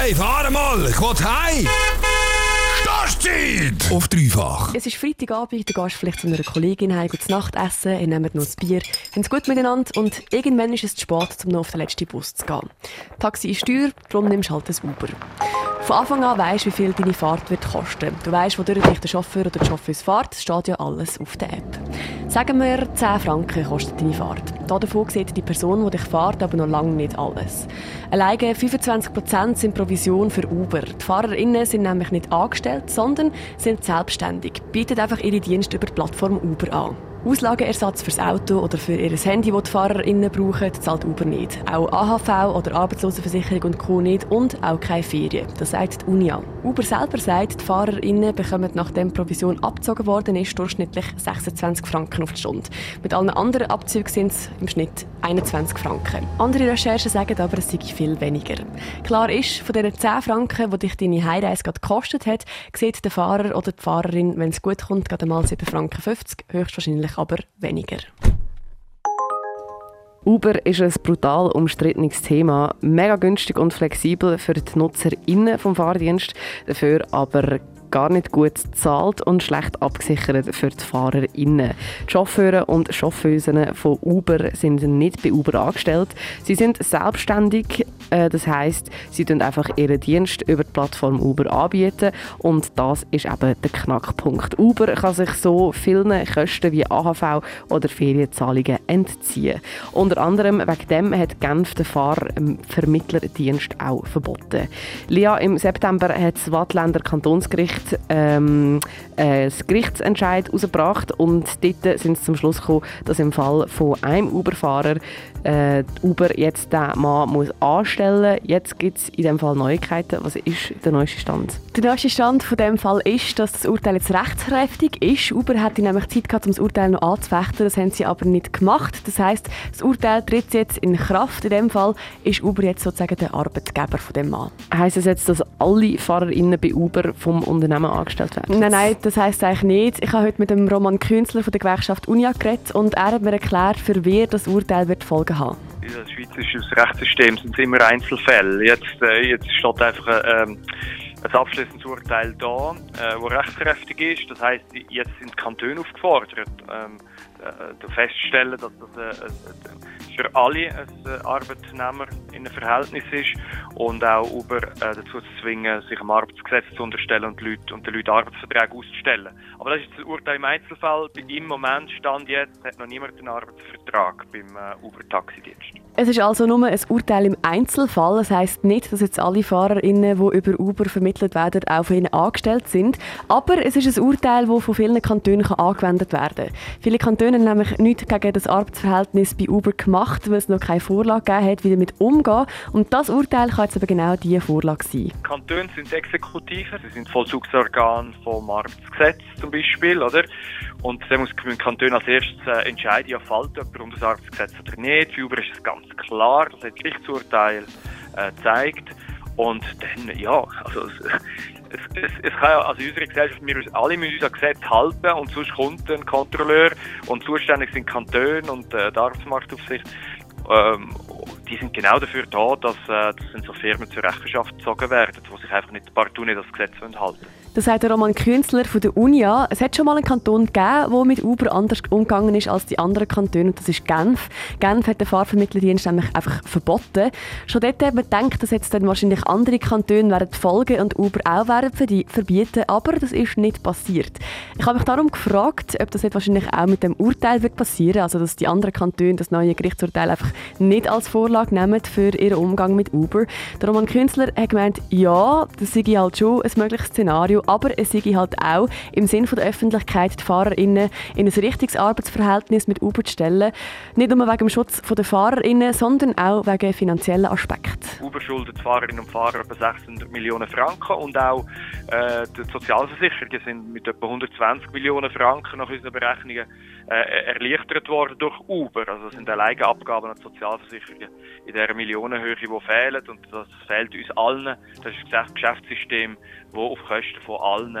Hey, fahr mal, ich will heim! Startzeit! Auf dreifach. Es ist Freitagabend, du gehst vielleicht zu einer Kollegin heim, zu Nacht essen, ihr nehmt noch ein Bier, habt es gut miteinander und irgendwann ist es zu spät, um noch auf den letzten Bus zu gehen. Taxi ist teuer, darum nimmst du halt ein Uber. Von Anfang an weisst du, wie viel deine Fahrt wird kosten. Du weisst, wodurch dich der Chauffeur oder die Chauffeuse fährt, es steht ja alles auf der App. Sagen wir, 10 Franken kostet deine Fahrt. Davon sieht die Person, die dich fährt, aber noch lange nicht alles. Alleine 25% sind Provision für Uber. Die FahrerInnen sind nämlich nicht angestellt, sondern sind selbstständig, bieten einfach ihre Dienste über die Plattform Uber an. Auslagenersatz fürs Auto oder für ihr Handy, das die FahrerInnen brauchen, zahlt Uber nicht. Auch AHV oder Arbeitslosenversicherung und Co. nicht und auch keine Ferien. Das sagt die Unia. Uber selber sagt, die FahrerInnen bekommen, nachdem die Provision abgezogen worden ist, durchschnittlich 26 Franken auf die Stunde. Mit allen anderen Abzügen sind es im Schnitt 21 Franken. Andere Recherchen sagen aber, es sei viel weniger. Klar ist, von diesen 10 Franken, die dich deine Heimreise gerade gekostet hat, sieht der Fahrer oder die Fahrerin, wenn es gut kommt, gerade mal 7,50 Franken, höchstwahrscheinlich aber weniger. Uber ist ein brutal umstrittenes Thema, mega günstig und flexibel für die NutzerInnen vom Fahrdienst, dafür aber gar nicht gut zahlt und schlecht abgesichert für die FahrerInnen. Die Chauffeure und Chauffeusen von Uber sind nicht bei Uber angestellt. Sie sind selbstständig, äh, das heißt, sie tun einfach ihren Dienst über die Plattform Uber anbieten und das ist eben der Knackpunkt. Uber kann sich so vielen Kosten wie AHV oder Ferienzahlungen entziehen. Unter anderem wegen dem hat Genf den Fahrvermittlerdienst auch verboten. Lia, im September hat das Wattländer Kantonsgericht Gericht ähm, äh, Gerichtsentscheid herausgebracht und dort sind sie zum Schluss gekommen, dass im Fall von einem Uber-Fahrer äh, Uber jetzt den Mann muss anstellen muss. Jetzt gibt es in diesem Fall Neuigkeiten. Was ist der neueste Stand? Der neueste Stand von dem Fall ist, dass das Urteil jetzt rechtskräftig ist. Uber hätte nämlich Zeit gehabt, um das Urteil noch anzufechten. Das haben sie aber nicht gemacht. Das heißt, das Urteil tritt jetzt in Kraft. In dem Fall ist Uber jetzt sozusagen der Arbeitgeber von dem Mann. Heißt das jetzt, dass alle FahrerInnen bei Uber vom Unternehmen angestellt werden? Nein, nein, das heisst eigentlich nicht. Ich habe heute mit dem Roman Künzler von der Gewerkschaft Unia geredet und er hat mir erklärt, für wer das Urteil wird folgen haben. In das schweizerische Rechtssystem sind immer Einzelfälle. Jetzt, äh, jetzt steht einfach ähm, ein abschließendes Urteil da, äh, das rechtskräftig ist. Das heisst, jetzt sind Kantone aufgefordert, ähm, äh, feststellen, dass das äh, äh, für alle äh, Arbeitnehmer in einem Verhältnis ist und auch über äh, dazu zu zwingen, sich am Arbeitsgesetz zu unterstellen und, Leute, und den Leuten Arbeitsverträge auszustellen. Aber das ist das Urteil im Einzelfall. Im Moment, Stand jetzt, hat noch niemand einen Arbeitsvertrag beim äh, Uber-Taxidienst. Es ist also nur ein Urteil im Einzelfall. Das heisst nicht, dass jetzt alle FahrerInnen, die über Uber vermittelt werden, auch von ihnen angestellt sind. Aber es ist ein Urteil, das von vielen Kantonen angewendet werden kann. Viele Kantone haben nämlich nichts gegen das Arbeitsverhältnis bei Uber gemacht, weil es noch keine Vorlage gegeben hat, wie damit umgehen. Und das Urteil kann jetzt aber genau diese Vorlage sein. Kantone sind Exekutive, sie sind Vollzugsorgan vom Arbeitsgesetz zum Beispiel, oder? Und dann muss der Kanton als erstes äh, entscheiden, ja, fällt jemand unter das Arbeitsgesetz oder nicht. Für Uber ist es ganz klar, das Gerichtsurteil äh, gezeigt. Und dann, ja, also es, es, es, kann ja, also in unserer Gesellschaft, wir alle müssen uns an Gesetz halten und sonst kommt ein Kontrolleur und zuständig sind Kantone und äh, die Arbeitsmarktaufsicht. Ähm, die sind genau dafür da, dass, äh, dass so Firmen zur Rechenschaft gezogen werden, die sich einfach nicht partout nicht das Gesetz halten. Das sagt der Roman Künzler von der Unia. Es hat schon mal einen Kanton gegeben, der mit Uber anders umgegangen ist als die anderen Kantone, und das ist Genf. Genf hat den Fahrvermittlerdienst nämlich einfach verboten. Schon dort hat man gedacht, dass jetzt dann wahrscheinlich andere Kantone werden folgen und Uber auch werden verbieten, aber das ist nicht passiert. Ich habe mich darum gefragt, ob das jetzt wahrscheinlich auch mit dem Urteil wird passieren, also dass die anderen Kantone das neue Gerichtsurteil einfach nicht als Vorlage nehmen für ihren Umgang mit Uber. Der Roman Künzler hat gemeint, ja, das sei halt schon ein mögliches Szenario, aber es sei halt auch im Sinn der Öffentlichkeit die FahrerInnen in ein richtiges Arbeitsverhältnis mit Uber zu stellen. Nicht nur wegen dem Schutz der FahrerInnen, sondern auch wegen finanziellen Aspekten. Uber schuldet Fahrerinnen und Fahrer etwa 600 Millionen Franken und auch äh, die Sozialversicherungen sind mit etwa 120 Millionen Franken nach unseren Berechnungen äh, erleichtert worden durch Uber. Also das sind alleine Abgaben an die Sozialversicherungen in dieser Millionenhöhe, die fehlen und das fehlt uns allen. Das ist das Geschäftssystem, das auf Kosten von allen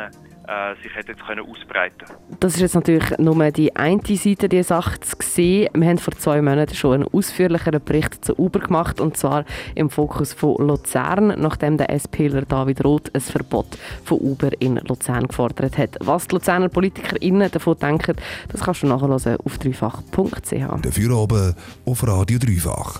äh, sich hat jetzt können ausbreiten Das ist jetzt natürlich nur die eine Seite dieser Sache zu sehen. Wir haben vor zwei Monaten schon einen ausführlicheren Bericht zu Uber gemacht, und zwar im Fokus von Luzern, nachdem der SPler David Roth ein Verbot von Uber in Luzern gefordert hat. Was die Luzerner PolitikerInnen davon denken, das kannst du nachhören auf dreifach.ch. Dafür oben auf Radio Dreifach.